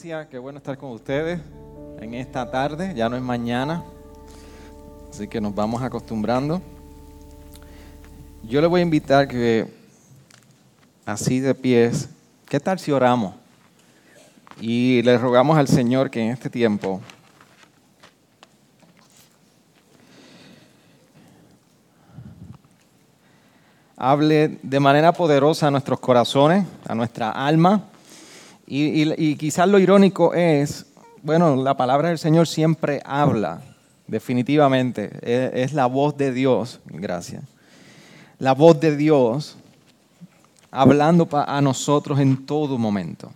Qué bueno estar con ustedes en esta tarde, ya no es mañana, así que nos vamos acostumbrando. Yo le voy a invitar que así de pies, ¿qué tal si oramos? Y le rogamos al Señor que en este tiempo hable de manera poderosa a nuestros corazones, a nuestra alma. Y, quizás lo irónico es, bueno, la palabra del Señor siempre habla, definitivamente. Es, la voz de Dios, gracias. La voz de Dios hablando a nosotros en todo momento.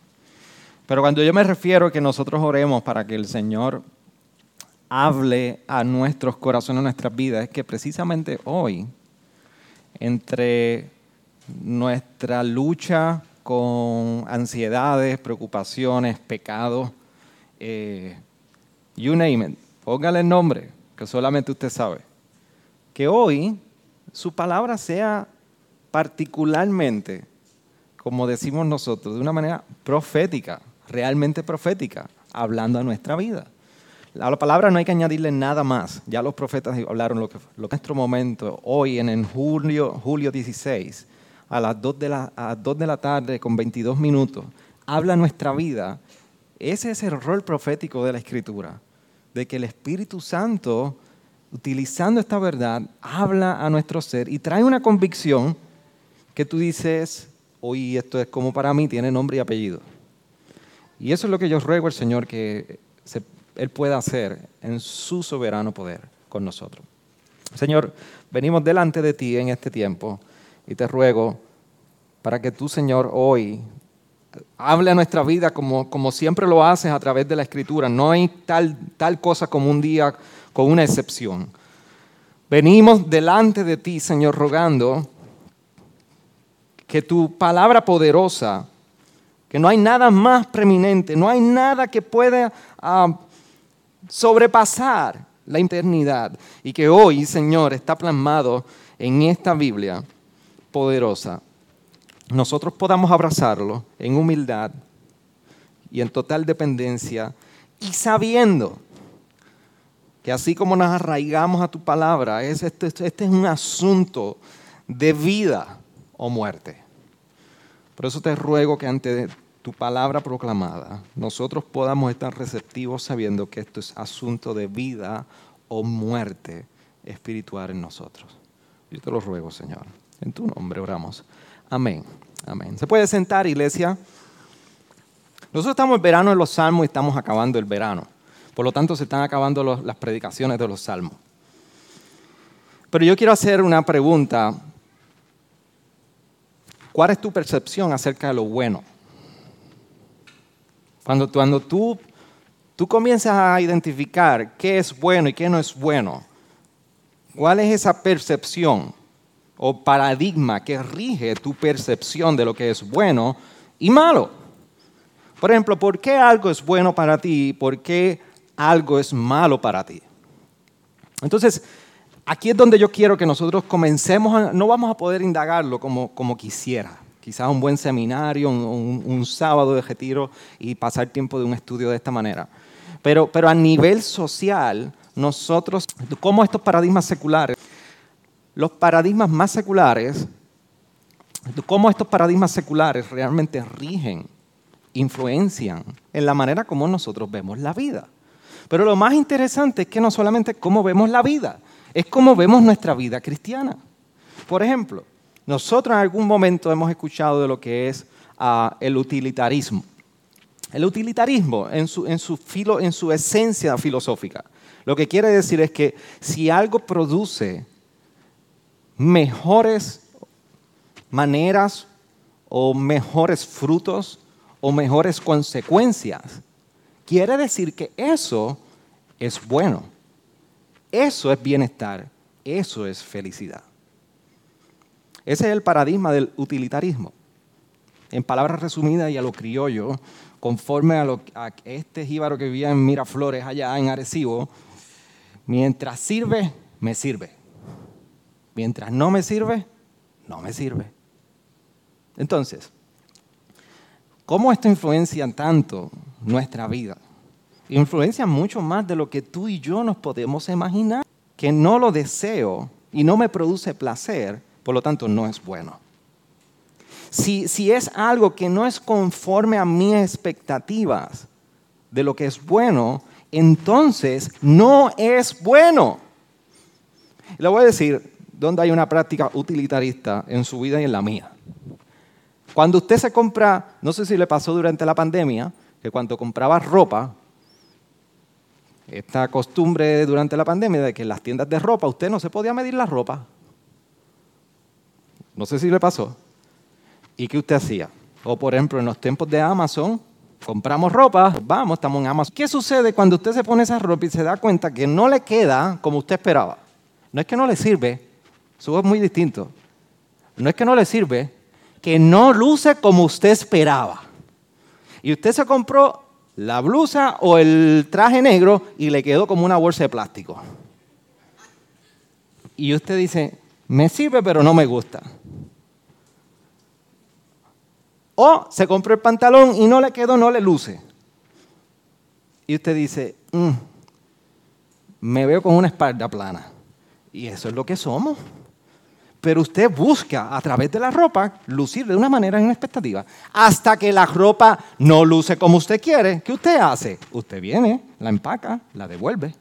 Pero cuando yo me refiero a que nosotros oremos para que el Señor hable a nuestros corazones, a nuestras vidas, es que precisamente hoy, entre nuestra lucha con ansiedades, preocupaciones, pecados, eh, you name it, póngale el nombre, que solamente usted sabe. Que hoy su palabra sea particularmente, como decimos nosotros, de una manera profética, realmente profética, hablando a nuestra vida. A la palabra no hay que añadirle nada más. Ya los profetas hablaron lo que, lo nuestro momento, hoy en el julio, julio 16, a las 2 de la, a 2 de la tarde con 22 minutos, habla nuestra vida. Ese es el rol profético de la Escritura, de que el Espíritu Santo, utilizando esta verdad, habla a nuestro ser y trae una convicción que tú dices, hoy esto es como para mí, tiene nombre y apellido. Y eso es lo que yo ruego al Señor que él pueda hacer en su soberano poder con nosotros. Señor, venimos delante de ti en este tiempo y te ruego para que tú, Señor, hoy hable a nuestra vida como, siempre lo haces a través de la Escritura. No hay tal, tal cosa como un día con una excepción. Venimos delante de ti, Señor, rogando que tu palabra poderosa, que no hay nada más preeminente, no hay nada que pueda ah, sobrepasar la eternidad y que hoy, Señor, está plasmado en esta Biblia poderosa, nosotros podamos abrazarlo en humildad y en total dependencia y sabiendo que así como nos arraigamos a tu palabra, este, este es un asunto de vida o muerte. Por eso te ruego que ante tu palabra proclamada, nosotros podamos estar receptivos sabiendo que esto es asunto de vida o muerte espiritual en nosotros. Yo te lo ruego, Señor. En tu nombre oramos. Amén. Amén. ¿Se puede sentar, iglesia? Nosotros estamos en verano en los salmos y estamos acabando el verano. Por lo tanto, se están acabando las predicaciones de los salmos. Pero yo quiero hacer una pregunta. ¿Cuál es tu percepción acerca de lo bueno? Cuando, cuando tú, tú comienzas a identificar qué es bueno y qué no es bueno, ¿cuál es esa percepción o paradigma que rige tu percepción de lo que es bueno y malo? Por ejemplo, ¿por qué algo es bueno para ti y por qué algo es malo para ti? Entonces, aquí es donde yo quiero que nosotros comencemos, no vamos a poder indagarlo como, como quisiera quizás un buen seminario, un, sábado de retiro y pasar tiempo de un estudio de esta manera. Pero, pero a nivel social, nosotros, como estos paradigmas seculares, los paradigmas más seculares, cómo estos paradigmas seculares realmente rigen, influencian en la manera como nosotros vemos la vida. Pero lo más interesante es que no solamente cómo vemos la vida, es cómo vemos nuestra vida cristiana. Por ejemplo, nosotros en algún momento hemos escuchado de lo que es ah, el utilitarismo. El utilitarismo su, en su esencia filosófica, lo que quiere decir es que si algo produce mejores maneras o mejores frutos o mejores consecuencias, quiere decir que eso es bueno. Eso es bienestar. Eso es felicidad. Ese es el paradigma del utilitarismo. En palabras resumidas y a lo criollo, conforme a, este jíbaro que vivía en Miraflores, allá en Arecibo, mientras sirve, me sirve. Mientras no me sirve, no me sirve. Entonces, ¿cómo esto influencia tanto nuestra vida? Influencia mucho más de lo que tú y yo nos podemos imaginar, que no lo deseo y no me produce placer, por lo tanto no es bueno. Si, si es algo que no es conforme a mis expectativas de lo que es bueno, entonces no es bueno. Le voy a decir dónde hay una práctica utilitarista en su vida y en la mía. Cuando usted se compra, no sé si le pasó durante la pandemia, que cuando compraba ropa, esta costumbre durante la pandemia de que en las tiendas de ropa usted no se podía medir la ropa. No sé si le pasó. ¿Y qué usted hacía? O por ejemplo, en los tiempos de Amazon, compramos ropa, vamos, estamos en Amazon. ¿Qué sucede cuando usted se pone esa ropa y se da cuenta que no le queda como usted esperaba? No es que no le sirve, eso es muy distinto. No es que no le sirve, que no luce como usted esperaba. Y usted se compró la blusa o el traje negro y le quedó como una bolsa de plástico. Y usted dice, me sirve pero no me gusta. O se compró el pantalón y no le quedó, no le luce. Y usted dice, mm, me veo con una espalda plana. Y eso es lo que somos. Pero usted busca a través de la ropa lucir de una manera en expectativa. Hasta que la ropa no luce como usted quiere, ¿qué usted hace? Usted viene, la empaca, la devuelve.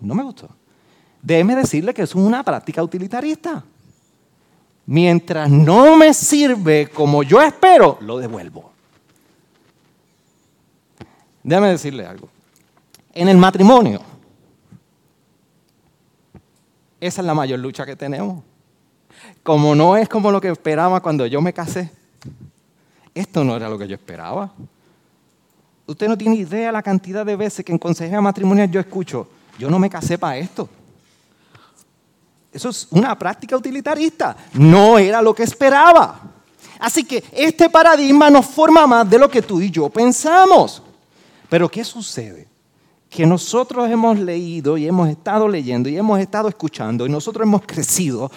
No me gustó. Déjeme decirle que es una práctica utilitarista. Mientras no me sirve como yo espero, lo devuelvo. Déjeme decirle algo. En el matrimonio, esa es la mayor lucha que tenemos como no es como lo que esperaba cuando yo me casé. Esto no era lo que yo esperaba. Usted no tiene idea la cantidad de veces que en consejería matrimonial yo escucho, yo no me casé para esto. Eso es una práctica utilitarista. No era lo que esperaba. Así que este paradigma nos forma más de lo que tú y yo pensamos. Pero ¿qué sucede? Que nosotros hemos leído y hemos estado leyendo y hemos estado escuchando y nosotros hemos crecido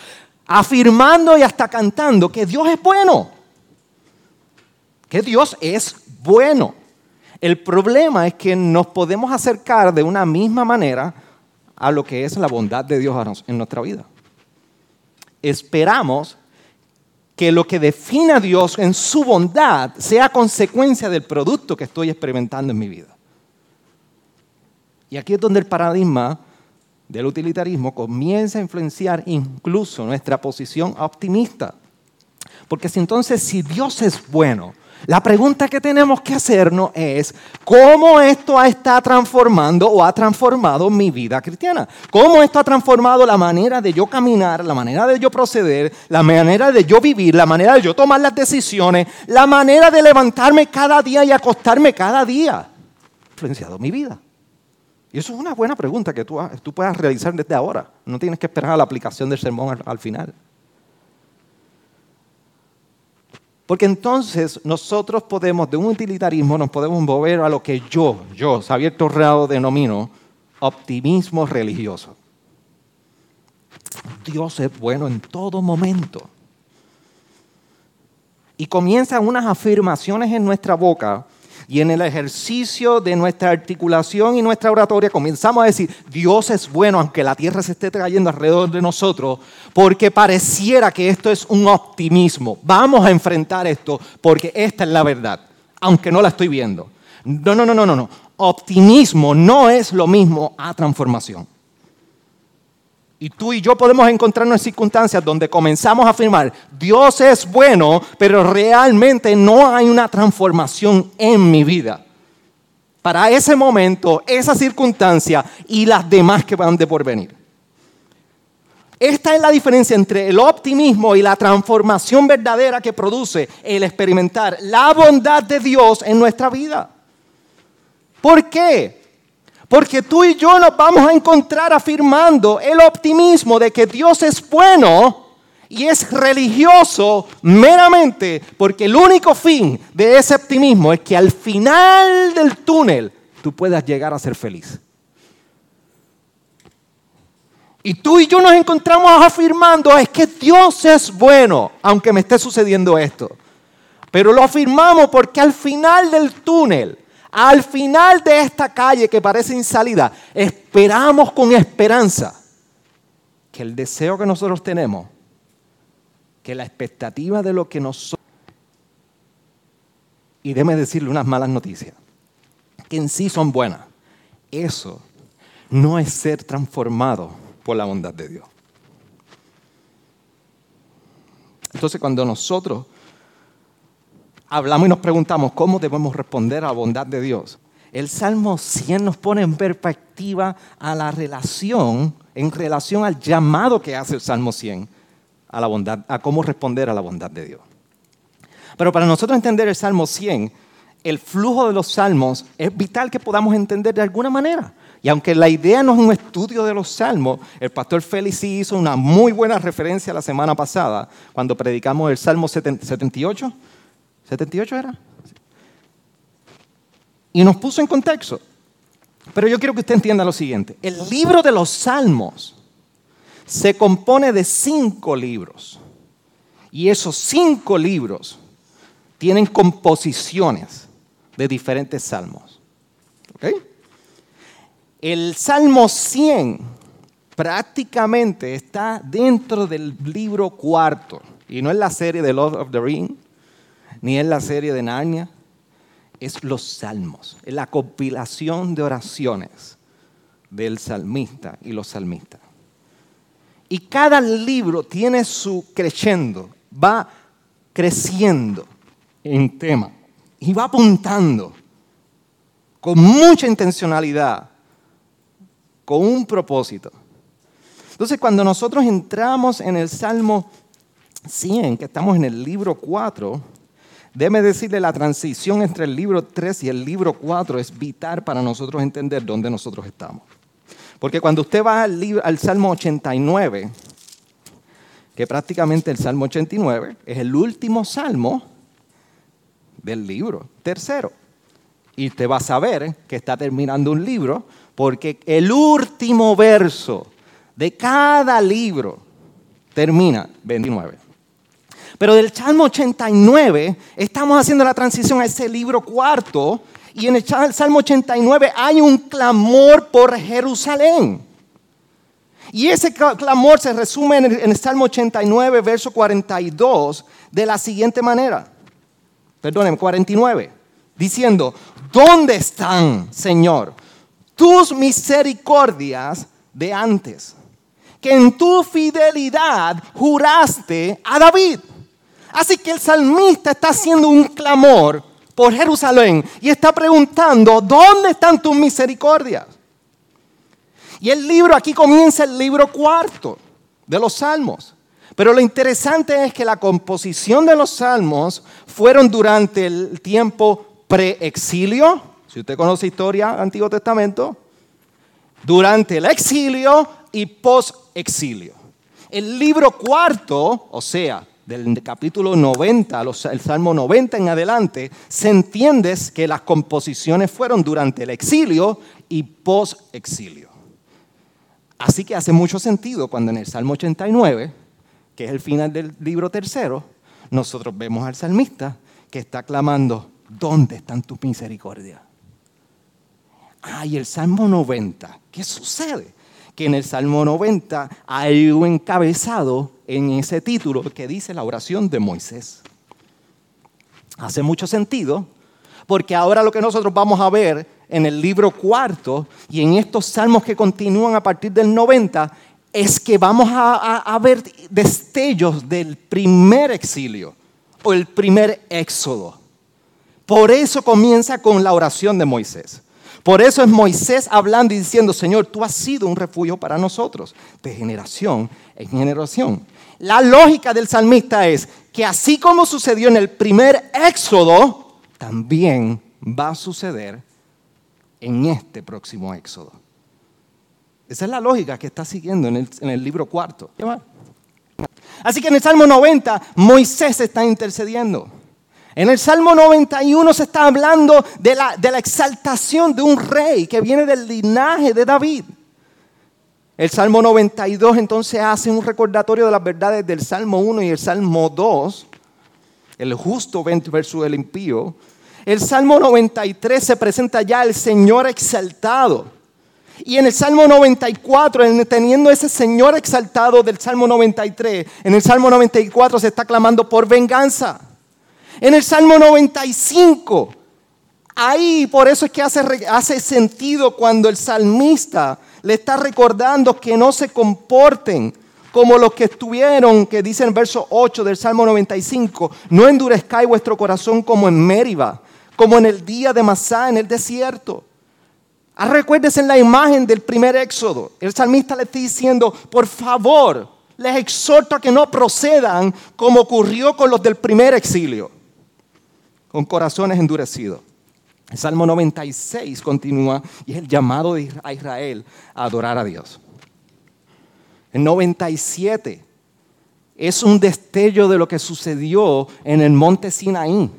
afirmando y hasta cantando que Dios es bueno. Que Dios es bueno. El problema es que nos podemos acercar de una misma manera a lo que es la bondad de Dios en nuestra vida. Esperamos que lo que define a Dios en su bondad sea consecuencia del producto que estoy experimentando en mi vida. Y aquí es donde el paradigma del utilitarismo comienza a influenciar incluso nuestra posición optimista. Porque si entonces, si Dios es bueno, la pregunta que tenemos que hacernos es, ¿cómo esto está transformando o ha transformado mi vida cristiana? ¿Cómo esto ha transformado la manera de yo caminar, la manera de yo proceder, la manera de yo vivir, la manera de yo tomar las decisiones, la manera de levantarme cada día y acostarme cada día? Ha influenciado mi vida. Y eso es una buena pregunta que tú, puedas realizar desde ahora. No tienes que esperar a la aplicación del sermón al, final. Porque entonces nosotros podemos, de un utilitarismo, nos podemos mover a lo que yo, yo, Xavier Torreado, denomino optimismo religioso. Dios es bueno en todo momento. Y comienzan unas afirmaciones en nuestra boca y en el ejercicio de nuestra articulación y nuestra oratoria comenzamos a decir, Dios es bueno aunque la tierra se esté trayendo alrededor de nosotros, porque pareciera que esto es un optimismo. Vamos a enfrentar esto porque esta es la verdad, aunque no la estoy viendo. No, no, no, no, no. Optimismo no es lo mismo a transformación. Y tú y yo podemos encontrarnos en circunstancias donde comenzamos a afirmar, Dios es bueno, pero realmente no hay una transformación en mi vida. Para ese momento, esa circunstancia y las demás que van de por venir. Esta es la diferencia entre el optimismo y la transformación verdadera que produce el experimentar la bondad de Dios en nuestra vida. ¿Por qué? Porque tú y yo nos vamos a encontrar afirmando el optimismo de que Dios es bueno y es religioso meramente porque el único fin de ese optimismo es que al final del túnel tú puedas llegar a ser feliz. Y tú y yo nos encontramos afirmando, es que Dios es bueno, aunque me esté sucediendo esto. Pero lo afirmamos porque al final del túnel, al final de esta calle que parece insálida, esperamos con esperanza que el deseo que nosotros tenemos, que la expectativa de lo que nosotros... Y déme decirle unas malas noticias, que en sí son buenas. Eso no es ser transformado por la bondad de Dios. Entonces cuando nosotros hablamos y nos preguntamos cómo debemos responder a la bondad de Dios, el Salmo 100 nos pone en perspectiva a la relación, en relación al llamado que hace el Salmo 100 a la bondad, a cómo responder a la bondad de Dios. Pero para nosotros entender el Salmo 100, el flujo de los salmos es vital que podamos entender de alguna manera. Y aunque la idea no es un estudio de los salmos, el pastor Félix hizo una muy buena referencia la semana pasada cuando predicamos el Salmo 78. ¿78 era? Y nos puso en contexto. Pero yo quiero que usted entienda lo siguiente. El libro de los salmos se compone de cinco libros. Y esos cinco libros tienen composiciones de diferentes salmos. El Salmo 100 prácticamente está dentro del libro cuarto. Y no es la serie de Lord of the Ring, ni es la serie de Narnia. Es los salmos, es la compilación de oraciones del salmista y los salmistas. Y cada libro tiene su creciendo, va creciendo en tema y va apuntando con mucha intencionalidad con un propósito. Entonces, cuando nosotros entramos en el Salmo 100, que estamos en el libro 4, déme decirle la transición entre el libro 3 y el libro 4 es vital para nosotros entender dónde nosotros estamos. Porque cuando usted va al, al Salmo 89, que prácticamente el Salmo 89 es el último salmo del libro tercero. Y usted va a saber que está terminando un libro porque el último verso de cada libro termina 29. Pero del Salmo 89 estamos haciendo la transición a ese libro cuarto y en el Salmo 89 hay un clamor por Jerusalén. Y ese clamor se resume en el, Salmo 89, verso 42, de la siguiente manera. Perdónenme, 49. Diciendo, ¿dónde están, Señor, tus misericordias de antes, que en tu fidelidad juraste a David. Así que el salmista está haciendo un clamor por Jerusalén y está preguntando, ¿dónde están tus misericordias? Y el libro, aquí comienza el libro cuarto de los salmos. Pero lo interesante es que la composición de los salmos fueron durante el tiempo pre-exilio, si usted conoce historia, Antiguo Testamento, durante el exilio y post-exilio. El libro cuarto, o sea, del capítulo 90, el Salmo 90 en adelante, se entiende que las composiciones fueron durante el exilio y post-exilio. Así que hace mucho sentido cuando en el Salmo 89, que es el final del libro tercero, nosotros vemos al salmista que está clamando, ¿dónde están tus misericordias? Ay, el Salmo 90. ¿Qué sucede? Que en el Salmo 90 hay un encabezado en ese título que dice la oración de Moisés. Hace mucho sentido, porque ahora lo que nosotros vamos a ver en el libro cuarto y en estos salmos que continúan a partir del 90 es que vamos a, a, ver destellos del primer exilio o el primer éxodo. Por eso comienza con la oración de Moisés. Por eso es Moisés hablando y diciendo, Señor, tú has sido un refugio para nosotros, de generación en generación. La lógica del salmista es que así como sucedió en el primer éxodo, también va a suceder en este próximo éxodo. Esa es la lógica que está siguiendo en el, libro cuarto. Así que en el Salmo 90, Moisés está intercediendo. En el Salmo 91 se está hablando de la, de la exaltación de un rey que viene del linaje de David. El Salmo 92 entonces hace un recordatorio de las verdades del Salmo 1 y el Salmo 2, el justo versus el impío. El Salmo 93 se presenta ya el Señor exaltado. Y en el Salmo 94, teniendo ese Señor exaltado del Salmo 93, en el Salmo 94 se está clamando por venganza. En el Salmo 95, ahí por eso es que hace, hace sentido cuando el salmista le está recordando que no se comporten como los que estuvieron, que dice en verso 8 del Salmo 95, no endurezcáis vuestro corazón como en Mériba, como en el día de Masá en el desierto. Ah, recuérdese en la imagen del primer éxodo. El salmista le está diciendo, por favor, les exhorto a que no procedan como ocurrió con los del primer exilio con corazones endurecidos. El Salmo 96 continúa y es el llamado a Israel a adorar a Dios. El 97 es un destello de lo que sucedió en el monte Sinaí.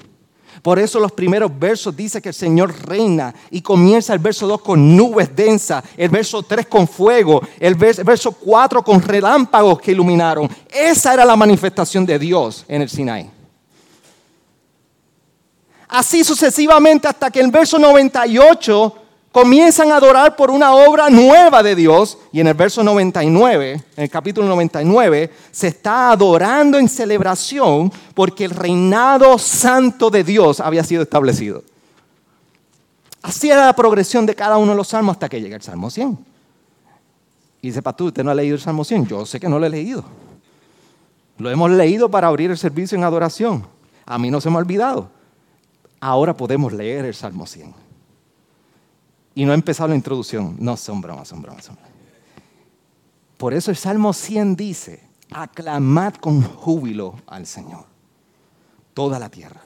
Por eso los primeros versos dice que el Señor reina y comienza el verso 2 con nubes densas, el verso 3 con fuego, el verso 4 con relámpagos que iluminaron. Esa era la manifestación de Dios en el Sinaí. Así sucesivamente hasta que en el verso 98 comienzan a adorar por una obra nueva de Dios. Y en el verso 99, en el capítulo 99, se está adorando en celebración porque el reinado santo de Dios había sido establecido. Así era la progresión de cada uno de los salmos hasta que llega el Salmo 100. Y dice, tú, ¿usted no ha leído el Salmo 100? Yo sé que no lo he leído. Lo hemos leído para abrir el servicio en adoración. A mí no se me ha olvidado ahora podemos leer el Salmo 100. Y no he empezado la introducción. No, son bromas, son son. Por eso el Salmo 100 dice, aclamad con júbilo al Señor, toda la tierra.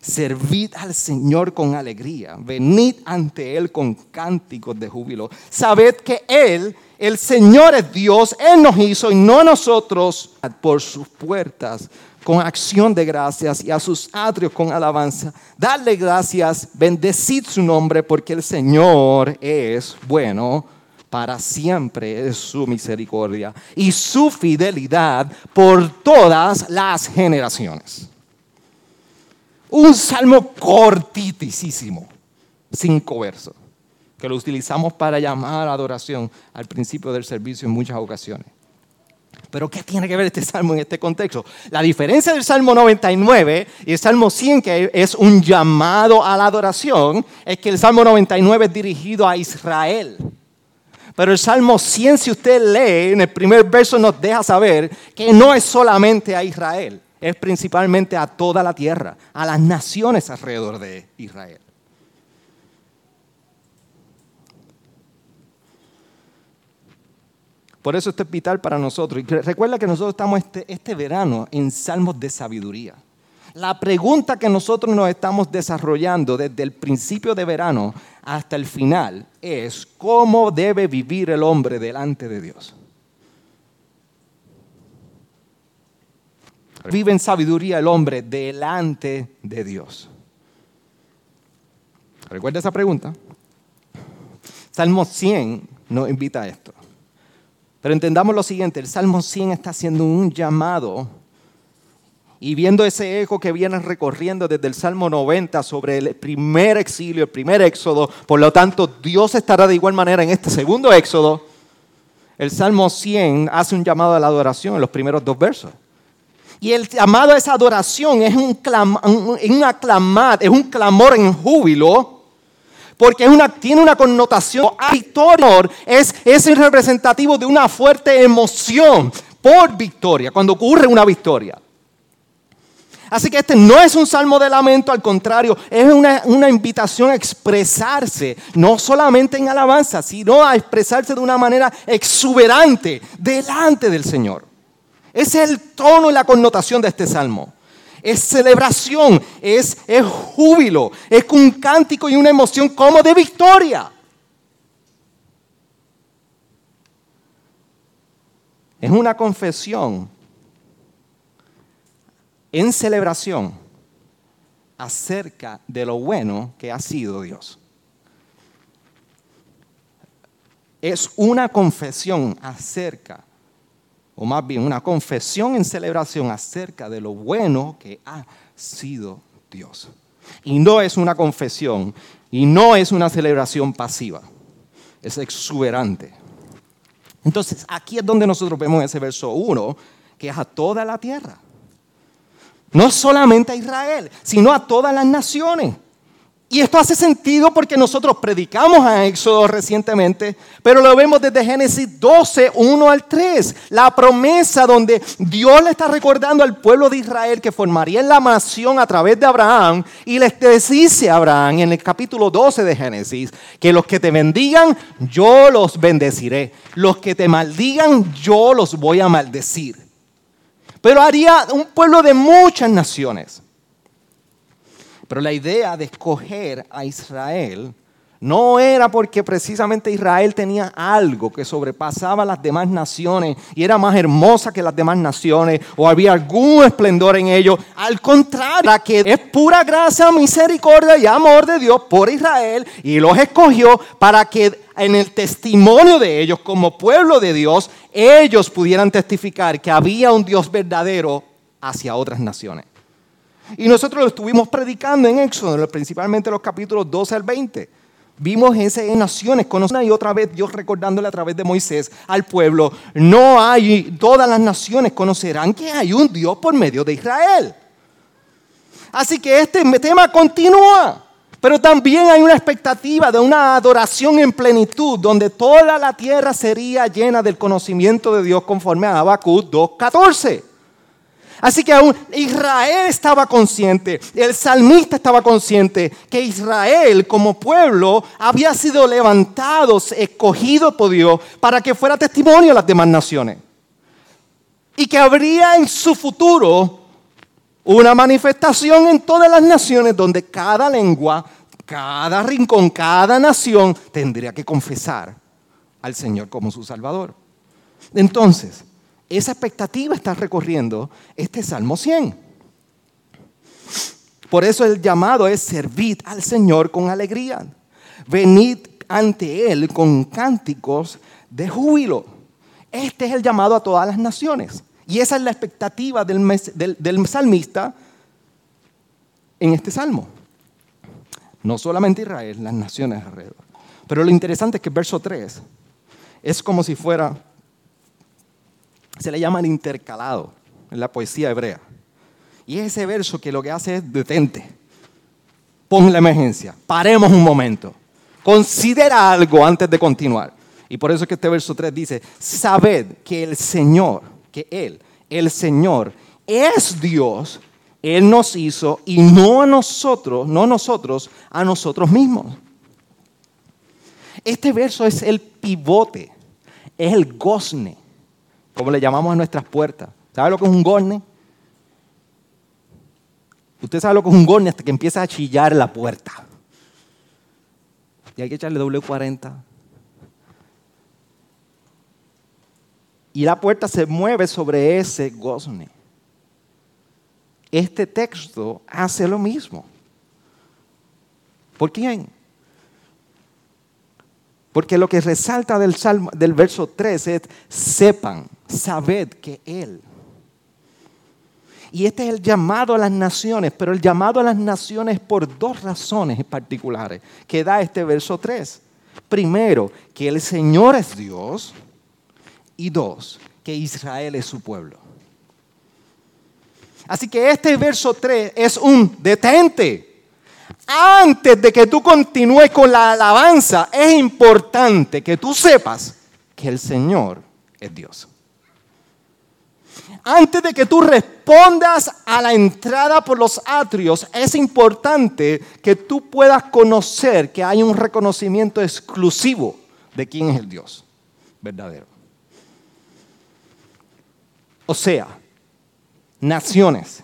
Servid al Señor con alegría, venid ante Él con cánticos de júbilo. Sabed que Él, el Señor es Dios, Él nos hizo y no nosotros por sus puertas con acción de gracias y a sus atrios con alabanza. Darle gracias, bendecid su nombre porque el Señor es bueno. Para siempre es su misericordia y su fidelidad por todas las generaciones. Un salmo cortitísimo, cinco versos, que lo utilizamos para llamar adoración al principio del servicio en muchas ocasiones. Pero ¿qué tiene que ver este salmo en este contexto? La diferencia del Salmo 99 y el Salmo 100, que es un llamado a la adoración, es que el Salmo 99 es dirigido a Israel. Pero el Salmo 100, si usted lee, en el primer verso nos deja saber que no es solamente a Israel, es principalmente a toda la tierra, a las naciones alrededor de Israel. Por eso esto es vital para nosotros. Y recuerda que nosotros estamos este, este verano en Salmos de Sabiduría. La pregunta que nosotros nos estamos desarrollando desde el principio de verano hasta el final es cómo debe vivir el hombre delante de Dios. Vive en sabiduría el hombre delante de Dios. ¿Recuerda esa pregunta? Salmo 100 nos invita a esto. Pero entendamos lo siguiente, el Salmo 100 está haciendo un llamado. Y viendo ese eco que viene recorriendo desde el Salmo 90 sobre el primer exilio, el primer éxodo, por lo tanto Dios estará de igual manera en este segundo éxodo, el Salmo 100 hace un llamado a la adoración en los primeros dos versos. Y el llamado a esa adoración es un, un aclamar, es un clamor en júbilo porque tiene una connotación victoria, es, es representativo de una fuerte emoción por victoria, cuando ocurre una victoria. Así que este no es un salmo de lamento, al contrario, es una, una, invitación a expresarse, no solamente en alabanza, sino a expresarse de una manera exuberante delante del Señor. Ese es el tono y la connotación de este salmo. Es celebración, es, es júbilo, es un cántico y una emoción como de victoria. Es una confesión en celebración acerca de lo bueno que ha sido Dios. Es una confesión acerca, o más bien una confesión en celebración acerca de lo bueno que ha sido Dios. Y no es una confesión y no es una celebración pasiva, es exuberante. Entonces, aquí es donde nosotros vemos ese verso 1, que es a toda la tierra. No solamente a Israel, sino a todas las naciones. Y esto hace sentido porque nosotros predicamos a Éxodo recientemente, pero lo vemos desde Génesis 12, 1 al 3. La promesa donde Dios le está recordando al pueblo de Israel que formaría la nación a través de Abraham. Y les dice a Abraham en el capítulo 12 de Génesis que los que te bendigan, yo los bendeciré. Los que te maldigan, yo los voy a maldecir. Pero haría un pueblo de muchas naciones. Pero la idea de escoger a Israel no era porque precisamente Israel tenía algo que sobrepasaba las demás naciones y era más hermosa que las demás naciones o había algún esplendor en ello. Al contrario, que es pura gracia, misericordia y amor de Dios por Israel y los escogió para que en el testimonio de ellos como pueblo de Dios, ellos pudieran testificar que había un Dios verdadero hacia otras naciones. Y nosotros lo estuvimos predicando en Éxodo, principalmente los capítulos 12 al 20. Vimos esas naciones, una y otra vez Dios recordándole a través de Moisés al pueblo, no hay, todas las naciones conocerán que hay un Dios por medio de Israel. Así que este tema continúa, pero también hay una expectativa de una adoración en plenitud, donde toda la tierra sería llena del conocimiento de Dios conforme a Habacuc 2.14. Así que aún Israel estaba consciente, el salmista estaba consciente que Israel como pueblo había sido levantado, escogido por Dios para que fuera testimonio a las demás naciones. Y que habría en su futuro una manifestación en todas las naciones donde cada lengua, cada rincón, cada nación tendría que confesar al Señor como su Salvador. Entonces, esa expectativa está recorriendo este Salmo 100. Por eso el llamado es servir al Señor con alegría. Venid ante Él con cánticos de júbilo. Este es el llamado a todas las naciones. Y esa es la expectativa del, del salmista en este salmo. No solamente Israel, las naciones alrededor. Pero lo interesante es que el verso 3 es como si fuera se le llama el intercalado en la poesía hebrea. Y es ese verso que lo que hace es detente, pon la emergencia, paremos un momento, considera algo antes de continuar. Y por eso es que este verso 3 dice, sabed que el Señor, que Él, el Señor, es Dios, Él nos hizo y no a nosotros, no nosotros, a nosotros mismos. Este verso es el pivote, es el gozne como le llamamos a nuestras puertas. ¿Sabe lo que es un gorne? Usted sabe lo que es un gorne hasta que empieza a chillar la puerta. Y hay que echarle W40. Y la puerta se mueve sobre ese gozne. Este texto hace lo mismo. ¿Por quién? Porque lo que resalta del, salmo, del verso 3 es, sepan, sabed que Él. Y este es el llamado a las naciones, pero el llamado a las naciones por dos razones particulares que da este verso 3. Primero, que el Señor es Dios. Y dos, que Israel es su pueblo. Así que este verso 3 es un detente antes de que tú continúes con la alabanza, es importante que tú sepas que el Señor es Dios. Antes de que tú respondas a la entrada por los atrios, es importante que tú puedas conocer que hay un reconocimiento exclusivo de quién es el Dios verdadero. O sea, naciones,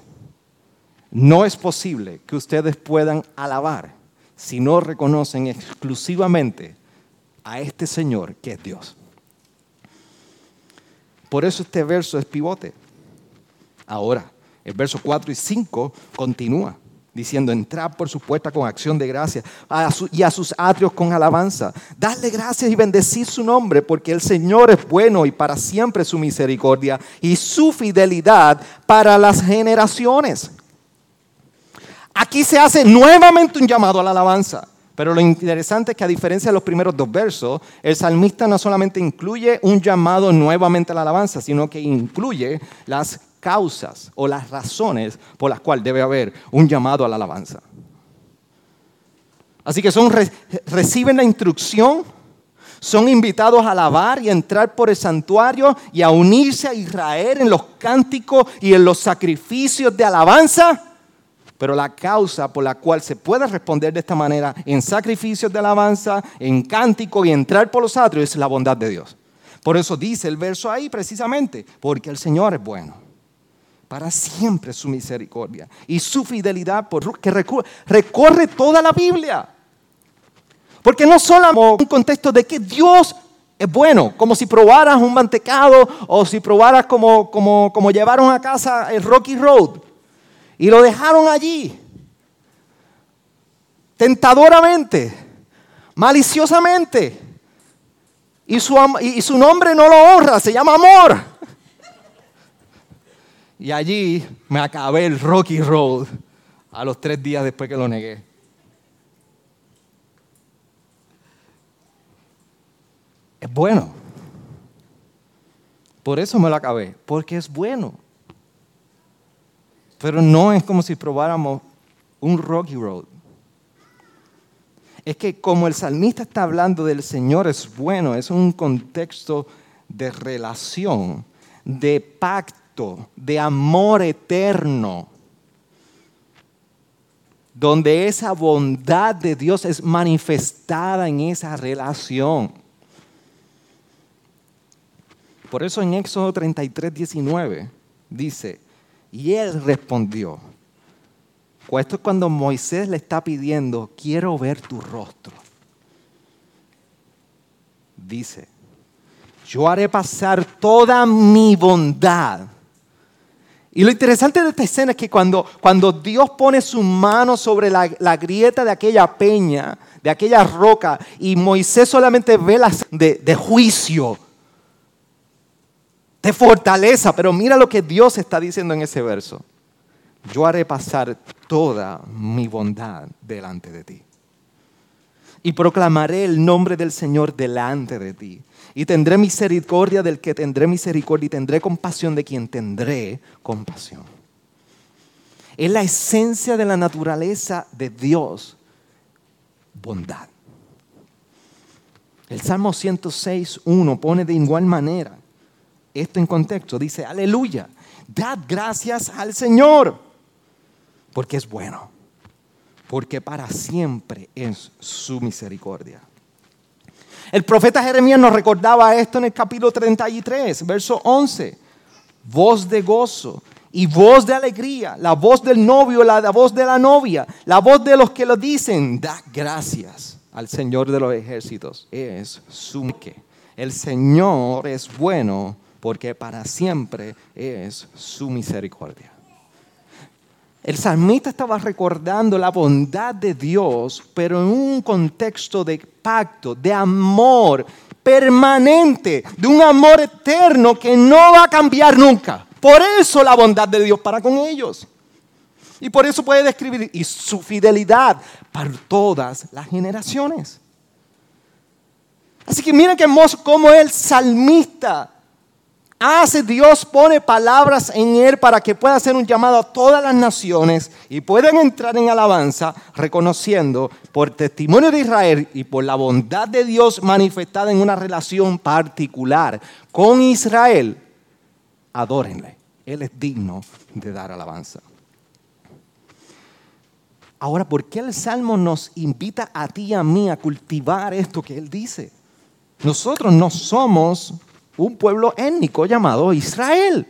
no es posible que ustedes puedan alabar si no reconocen exclusivamente a este Señor que es Dios. Por eso este verso es pivote. Ahora, el verso 4 y 5 continúa diciendo, entrad por su puerta con acción de gracia y a sus atrios con alabanza. Dadle gracias y bendecid su nombre, porque el Señor es bueno y para siempre su misericordia y su fidelidad para las generaciones. Aquí se hace nuevamente un llamado a la alabanza. Pero lo interesante es que a diferencia de los primeros dos versos, el salmista no solamente incluye un llamado nuevamente a la alabanza, sino que incluye las causas o las razones por las cuales debe haber un llamado a la alabanza. Así que son, reciben la instrucción, son invitados a alabar y a entrar por el santuario y a unirse a Israel en los cánticos y en los sacrificios de alabanza pero la causa por la cual se puede responder de esta manera en sacrificios de alabanza, en cántico y entrar por los atrios es la bondad de Dios. Por eso dice el verso ahí precisamente, porque el Señor es bueno. Para siempre su misericordia y su fidelidad por, que recorre toda la Biblia. Porque no solo un contexto de que Dios es bueno, como si probaras un mantecado o si probaras como, como, como llevaron a casa el Rocky Road. Y lo dejaron allí. Tentadoramente, maliciosamente. Y su, y su nombre no lo honra, se llama amor. Y allí me acabé el Rocky Road a los tres días después que lo negué. Es bueno. Por eso me lo acabé, porque es bueno. Pero no es como si probáramos un rocky road. Es que como el salmista está hablando del Señor es bueno, es un contexto de relación, de pacto, de amor eterno, donde esa bondad de Dios es manifestada en esa relación. Por eso en Éxodo 33, 19 dice, y él respondió. Esto es cuando Moisés le está pidiendo, quiero ver tu rostro. Dice, yo haré pasar toda mi bondad. Y lo interesante de esta escena es que cuando, cuando Dios pone su mano sobre la, grieta de aquella peña, de aquella roca, y Moisés solamente ve las de, de juicio, de fortaleza. Pero mira lo que Dios está diciendo en ese verso. Yo haré pasar toda mi bondad delante de ti. Y proclamaré el nombre del Señor delante de ti. Y tendré misericordia del que tendré misericordia y tendré compasión de quien tendré compasión. Es la esencia de la naturaleza de Dios, bondad. El Salmo 106, 1 pone de igual manera esto en contexto, dice, aleluya, dad gracias al Señor, porque es bueno, porque para siempre es su misericordia. El profeta Jeremías nos recordaba esto en el capítulo 33, verso 11. Voz de gozo y voz de alegría, la voz del novio, la, la voz de la novia, la voz de los que lo dicen, da gracias al Señor de los ejércitos. Es su que. El Señor es bueno porque para siempre es su misericordia. El salmista estaba recordando la bondad de Dios, pero en un contexto de pacto, de amor permanente, de un amor eterno que no va a cambiar nunca. Por eso la bondad de Dios para con ellos. Y por eso puede describir y su fidelidad para todas las generaciones. Así que miren qué hermoso cómo el salmista hace Dios, pone palabras en él para que pueda hacer un llamado a todas las naciones y puedan entrar en alabanza, reconociendo por testimonio de Israel y por la bondad de Dios manifestada en una relación particular con Israel, adórenle, Él es digno de dar alabanza. Ahora, ¿por qué el Salmo nos invita a ti y a mí a cultivar esto que Él dice? Nosotros no somos un pueblo étnico llamado Israel.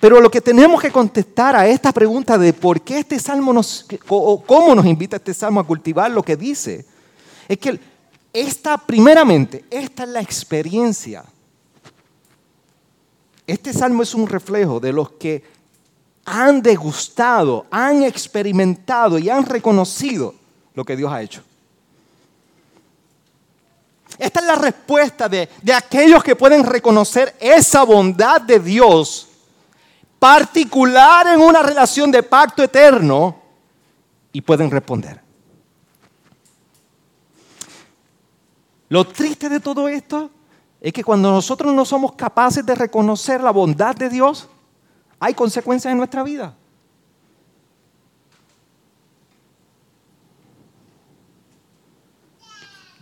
Pero lo que tenemos que contestar a esta pregunta de por qué este salmo nos, o cómo nos invita este salmo a cultivar lo que dice, es que esta, primeramente, esta es la experiencia. Este salmo es un reflejo de los que han degustado, han experimentado y han reconocido lo que Dios ha hecho. Esta es la respuesta de, de aquellos que pueden reconocer esa bondad de Dios particular en una relación de pacto eterno y pueden responder. Lo triste de todo esto es que cuando nosotros no somos capaces de reconocer la bondad de Dios, hay consecuencias en nuestra vida.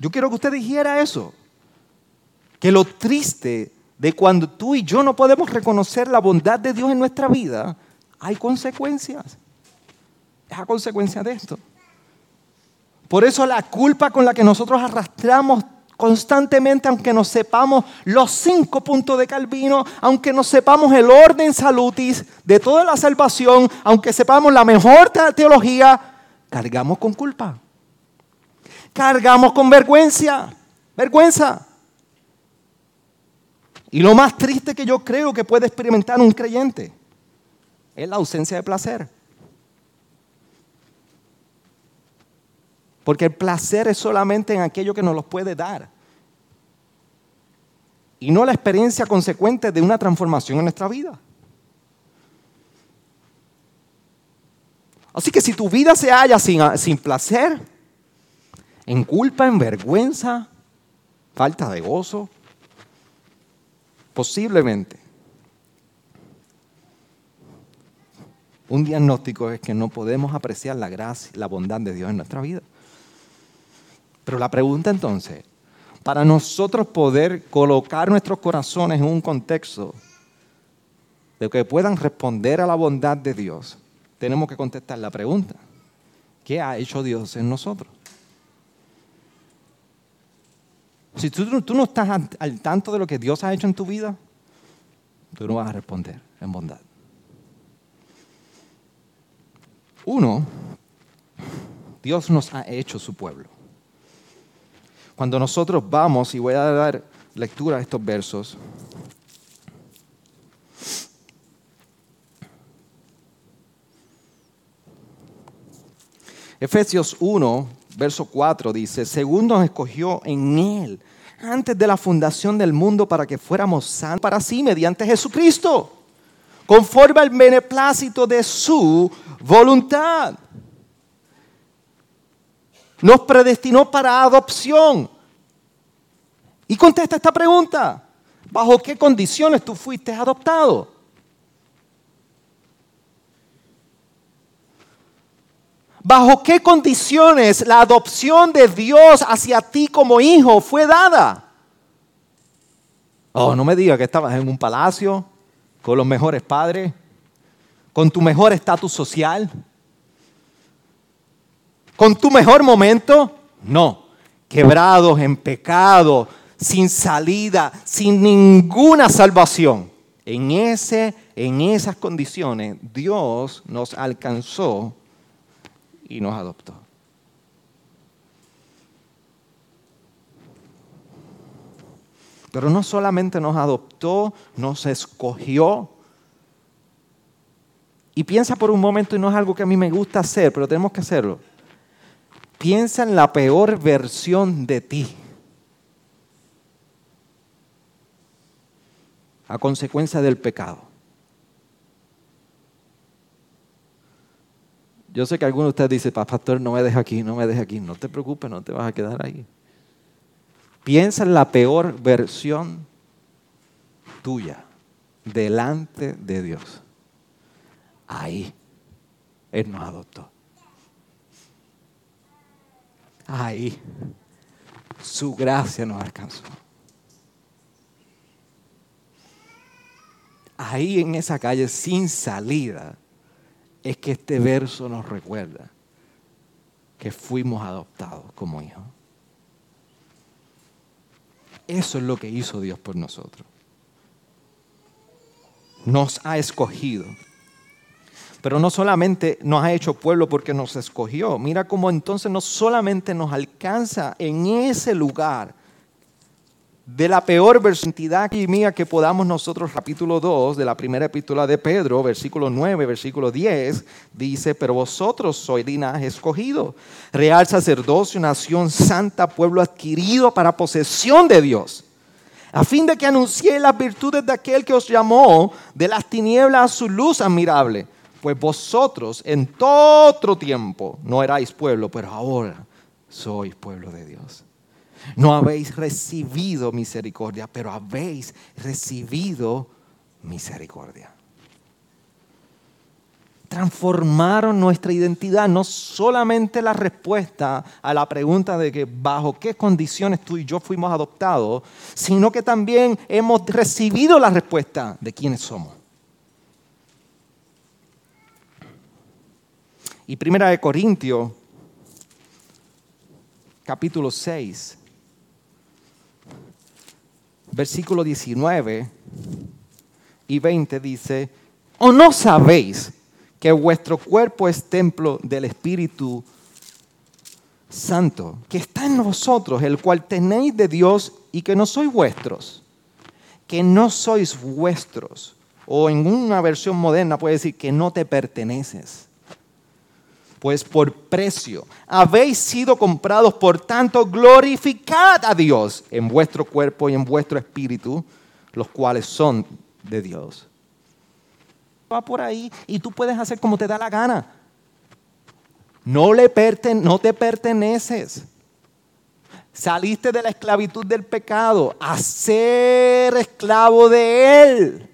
Yo quiero que usted dijera eso, que lo triste de cuando tú y yo no podemos reconocer la bondad de Dios en nuestra vida, hay consecuencias. Es a consecuencia de esto. Por eso la culpa con la que nosotros arrastramos constantemente, aunque nos sepamos los cinco puntos de Calvino, aunque nos sepamos el orden salutis de toda la salvación, aunque sepamos la mejor teología, cargamos con culpa. Cargamos con vergüenza. Vergüenza. Y lo más triste que yo creo que puede experimentar un creyente es la ausencia de placer. Porque el placer es solamente en aquello que nos lo puede dar. Y no la experiencia consecuente de una transformación en nuestra vida. Así que si tu vida se halla sin, sin placer, en culpa, en vergüenza, falta de gozo, Posiblemente. Un diagnóstico es que no podemos apreciar la gracia, la bondad de Dios en nuestra vida. Pero la pregunta entonces, para nosotros poder colocar nuestros corazones en un contexto de que puedan responder a la bondad de Dios, tenemos que contestar la pregunta, ¿qué ha hecho Dios en nosotros? Si tú, no estás al, tanto de lo que Dios ha hecho en tu vida, tú no vas a responder en bondad. Uno, Dios nos ha hecho su pueblo. Cuando nosotros vamos, y voy a dar lectura a estos versos, Efesios 1, verso 4 dice, según nos escogió en Él antes de la fundación del mundo para que fuéramos santos para sí mediante Jesucristo, conforme al beneplácito de su voluntad. Nos predestinó para adopción. Y contesta esta pregunta, ¿bajo qué condiciones tú fuiste adoptado? ¿Bajo qué condiciones la adopción de Dios hacia ti como hijo fue dada? Oh, no me digas que estabas en un palacio con los mejores padres, con tu mejor estatus social, con tu mejor momento. No, quebrados en pecado, sin salida, sin ninguna salvación. En, ese, en esas condiciones Dios nos alcanzó y nos adoptó. Pero no solamente nos adoptó, nos escogió. Y piensa por un momento, y no es algo que a mí me gusta hacer, pero tenemos que hacerlo. Piensa en la peor versión de ti. A consecuencia del pecado. Yo sé que alguno de ustedes dice, pastor, no me deje aquí, no me deje aquí. No te preocupes, no te vas a quedar ahí. Piensa en la peor versión tuya delante de Dios. Ahí Él nos adoptó. Ahí su gracia nos alcanzó. ahí en esa calle sin salida es que este verso nos recuerda que fuimos adoptados como hijos. Eso es lo que hizo Dios por nosotros. Nos ha escogido. Pero no solamente nos ha hecho pueblo porque nos escogió. Mira cómo entonces no solamente nos alcanza en ese lugar de la peor versantidad y mía que podamos nosotros, capítulo 2 de la primera epístola de Pedro, versículo 9, versículo 10, dice, pero vosotros sois linaje escogido, real sacerdocio, nación santa, pueblo adquirido para posesión de Dios, a fin de que anunciéis las virtudes de aquel que os llamó de las tinieblas a su luz admirable. Pues vosotros en todo otro tiempo no erais pueblo, pero ahora sois pueblo de Dios. No habéis recibido misericordia, pero habéis recibido misericordia. Transformaron nuestra identidad, no solamente la respuesta a la pregunta de que bajo qué condiciones tú y yo fuimos adoptados, sino que también hemos recibido la respuesta de quiénes somos. Y primera de Corintios, capítulo 6, versículo 19 y 20 dice, ¿o no sabéis que vuestro cuerpo es templo del Espíritu Santo, que está en vosotros, el cual tenéis de Dios y que no sois vuestros? Que no sois vuestros. O en una versión moderna puede decir que no te perteneces pues por precio habéis sido comprados, por tanto glorificad a Dios en vuestro cuerpo y en vuestro espíritu, los cuales son de Dios. Va por ahí y tú puedes hacer como te da la gana. No, le no te perteneces. Saliste de la esclavitud del pecado a ser esclavo de él.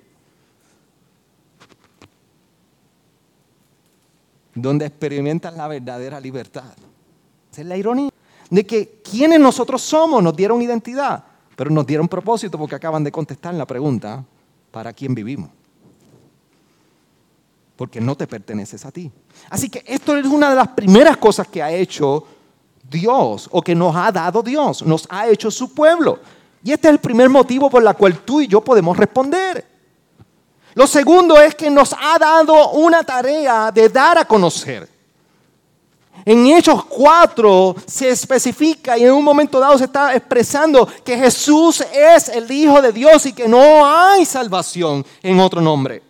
Donde experimentan la verdadera libertad. Esa es la ironía de que quienes nosotros somos nos dieron identidad, pero nos dieron propósito porque acaban de contestar la pregunta, ¿para quién vivimos? Porque no te perteneces a ti. Así que esto es una de las primeras cosas que ha hecho Dios o que nos ha dado Dios, nos ha hecho su pueblo. Y este es el primer motivo por el cual tú y yo podemos responder. Lo segundo es que nos ha dado una tarea de dar a conocer. En Hechos 4 se especifica y en un momento dado se está expresando que Jesús es el Hijo de Dios y que no hay salvación en otro nombre.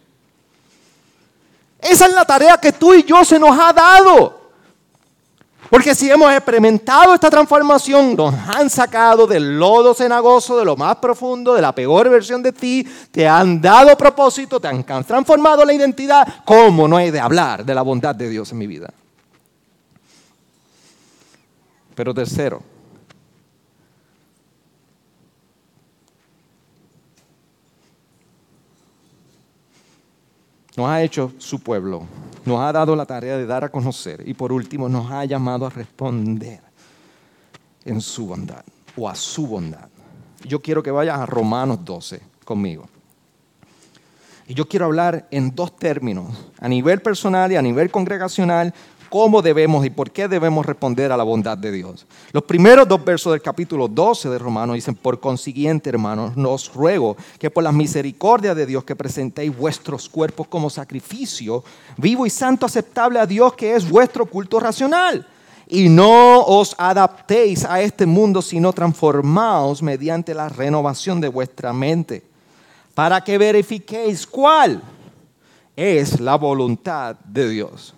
Esa es la tarea que tú y yo se nos ha dado. Porque si hemos experimentado esta transformación, nos han sacado del lodo cenagoso, de lo más profundo, de la peor versión de ti, te han dado propósito, te han transformado la identidad, ¿cómo no he de hablar de la bondad de Dios en mi vida? Pero tercero, nos ha hecho su pueblo nos ha dado la tarea de dar a conocer y por último nos ha llamado a responder en su bondad o a su bondad. Yo quiero que vayas a Romanos 12 conmigo. Y yo quiero hablar en dos términos, a nivel personal y a nivel congregacional, cómo debemos y por qué debemos responder a la bondad de Dios. Los primeros dos versos del capítulo 12 de Romanos dicen, por consiguiente, hermanos, nos ruego que por la misericordia de Dios que presentéis vuestros cuerpos como sacrificio, vivo y santo aceptable a Dios, que es vuestro culto racional. Y no os adaptéis a este mundo, sino transformaos mediante la renovación de vuestra mente, para que verifiquéis cuál es la voluntad de Dios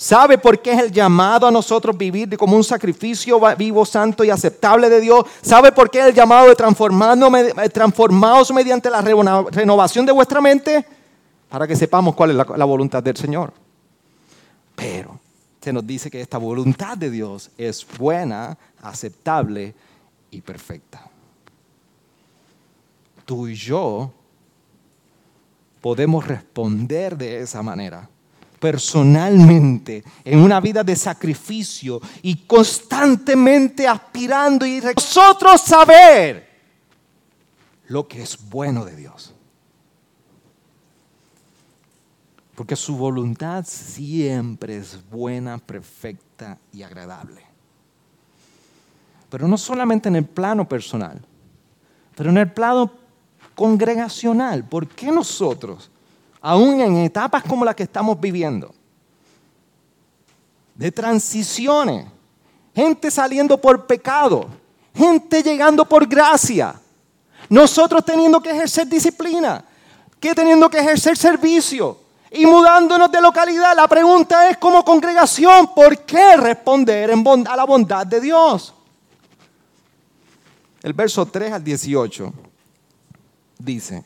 ¿Sabe por qué es el llamado a nosotros vivir como un sacrificio vivo, santo y aceptable de Dios? ¿Sabe por qué es el llamado de eh, transformados mediante la renovación de vuestra mente? Para que sepamos cuál es la, la voluntad del Señor. Pero se nos dice que esta voluntad de Dios es buena, aceptable y perfecta. Tú y yo podemos responder de esa manera personalmente, en una vida de sacrificio y constantemente aspirando y nosotros saber lo que es bueno de Dios. Porque su voluntad siempre es buena, perfecta y agradable. Pero no solamente en el plano personal, pero en el plano congregacional. ¿Por qué nosotros, aún en etapas como las que estamos viviendo, de transiciones, gente saliendo por pecado, gente llegando por gracia, nosotros teniendo que ejercer disciplina, que teniendo que ejercer servicio y mudándonos de localidad, la pregunta es como congregación, ¿por qué responder a la bondad de Dios? El verso 3 al 18 dice,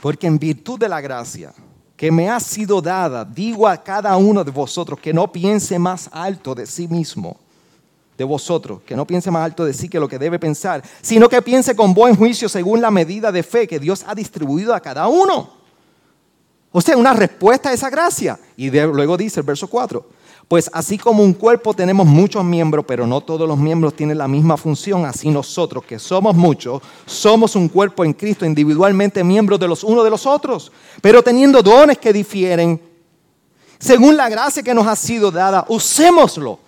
porque en virtud de la gracia que me ha sido dada, digo a cada uno de vosotros que no piense más alto de sí mismo, de vosotros, que no piense más alto de sí que lo que debe pensar, sino que piense con buen juicio según la medida de fe que Dios ha distribuido a cada uno. O sea, una respuesta a esa gracia. Y luego dice el verso 4, pues así como un cuerpo tenemos muchos miembros, pero no todos los miembros tienen la misma función, así nosotros, que somos muchos, somos un cuerpo en Cristo, individualmente miembros de los unos de los otros, pero teniendo dones que difieren, según la gracia que nos ha sido dada, usémoslo.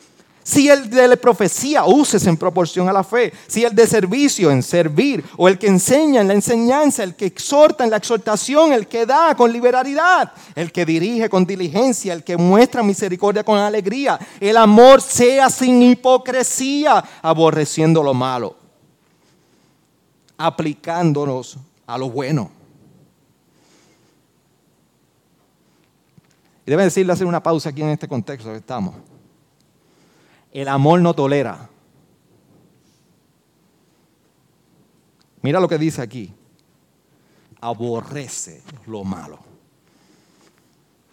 Si el de la profecía uses en proporción a la fe, si el de servicio en servir, o el que enseña en la enseñanza, el que exhorta en la exhortación, el que da con liberalidad, el que dirige con diligencia, el que muestra misericordia con alegría, el amor sea sin hipocresía, aborreciendo lo malo, aplicándonos a lo bueno. Y debe decirle hacer una pausa aquí en este contexto que estamos. El amor no tolera. Mira lo que dice aquí. Aborrece lo malo.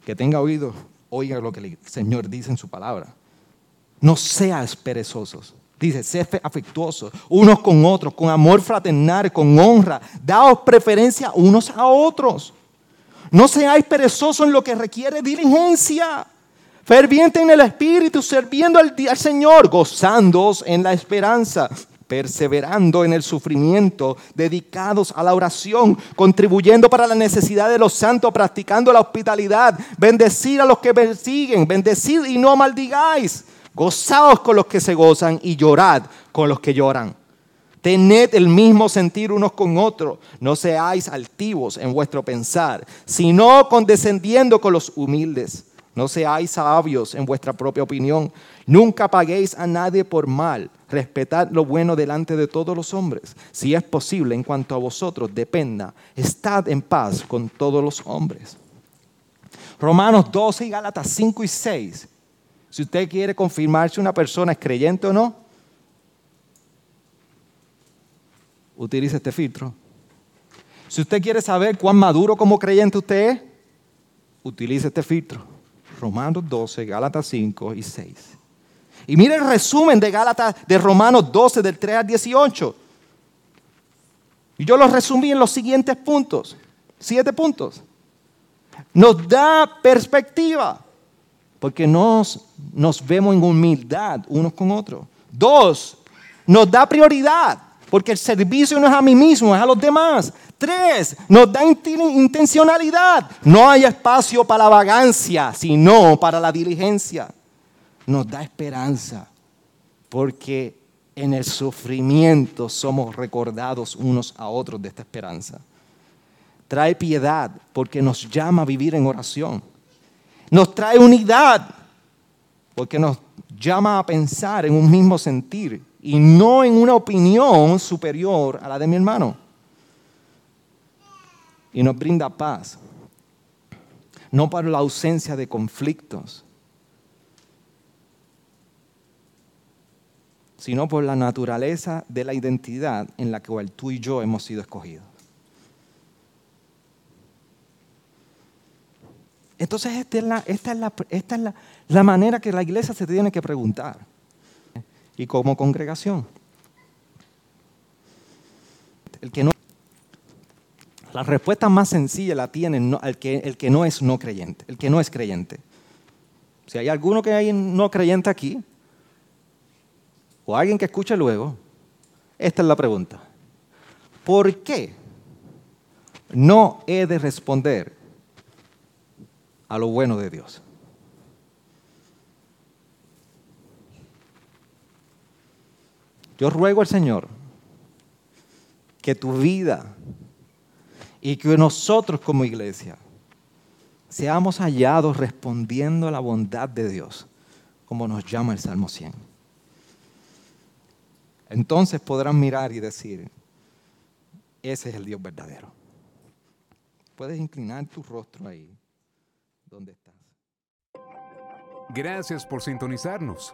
Que tenga oído, oiga lo que el Señor dice en su palabra. No seas perezosos. Dice, sé afectuosos unos con otros, con amor fraternal, con honra. Daos preferencia unos a otros. No seáis perezosos en lo que requiere diligencia ferviente en el Espíritu, sirviendo al, Señor, gozándoos en la esperanza, perseverando en el sufrimiento, dedicados a la oración, contribuyendo para la necesidad de los santos, practicando la hospitalidad, bendecir a los que persiguen, bendecid y no maldigáis, gozaos con los que se gozan y llorad con los que lloran. Tened el mismo sentir unos con otros, no seáis altivos en vuestro pensar, sino condescendiendo con los humildes no seáis sabios en vuestra propia opinión. Nunca paguéis a nadie por mal. Respetad lo bueno delante de todos los hombres. Si es posible, en cuanto a vosotros dependa, estad en paz con todos los hombres. Romanos 12 y Gálatas 5 y 6. Si usted quiere confirmar si una persona es creyente o no, utilice este filtro. Si usted quiere saber cuán maduro como creyente usted es, utilice este filtro. Romanos 12, Gálatas 5 y 6. Y mire el resumen de Gálatas de Romanos 12 del 3 al 18. Y yo lo resumí en los siguientes puntos, siete puntos. Nos da perspectiva, porque nos, nos vemos en humildad unos con otros. Dos, nos da prioridad, porque el servicio no es a mí mismo, es a los demás. Tres, nos da intencionalidad. No hay espacio para la vagancia, sino para la diligencia. Nos da esperanza, porque en el sufrimiento somos recordados unos a otros de esta esperanza. Trae piedad, porque nos llama a vivir en oración. Nos trae unidad, porque nos llama a pensar en un mismo sentir y no en una opinión superior a la de mi hermano. Y nos brinda paz, no por la ausencia de conflictos, sino por la naturaleza de la identidad en la cual tú y yo hemos sido escogidos. Entonces esta es, la, esta es, la, esta es la, la manera que la iglesia se tiene que preguntar y como congregación. El que no, la respuesta más sencilla la tiene el, que, el que no es no creyente, el que no es creyente. Si hay alguno que hay no creyente aquí, o alguien que escuche luego, esta es la pregunta. ¿Por qué no he de responder a lo bueno de Dios. Yo ruego al Señor que tu vida y que nosotros como iglesia seamos hallados respondiendo a la bondad de Dios, como nos llama el Salmo 100. Entonces podrán mirar y decir, ese es el Dios verdadero. Puedes inclinar tu rostro ahí, donde estás. Gracias por sintonizarnos.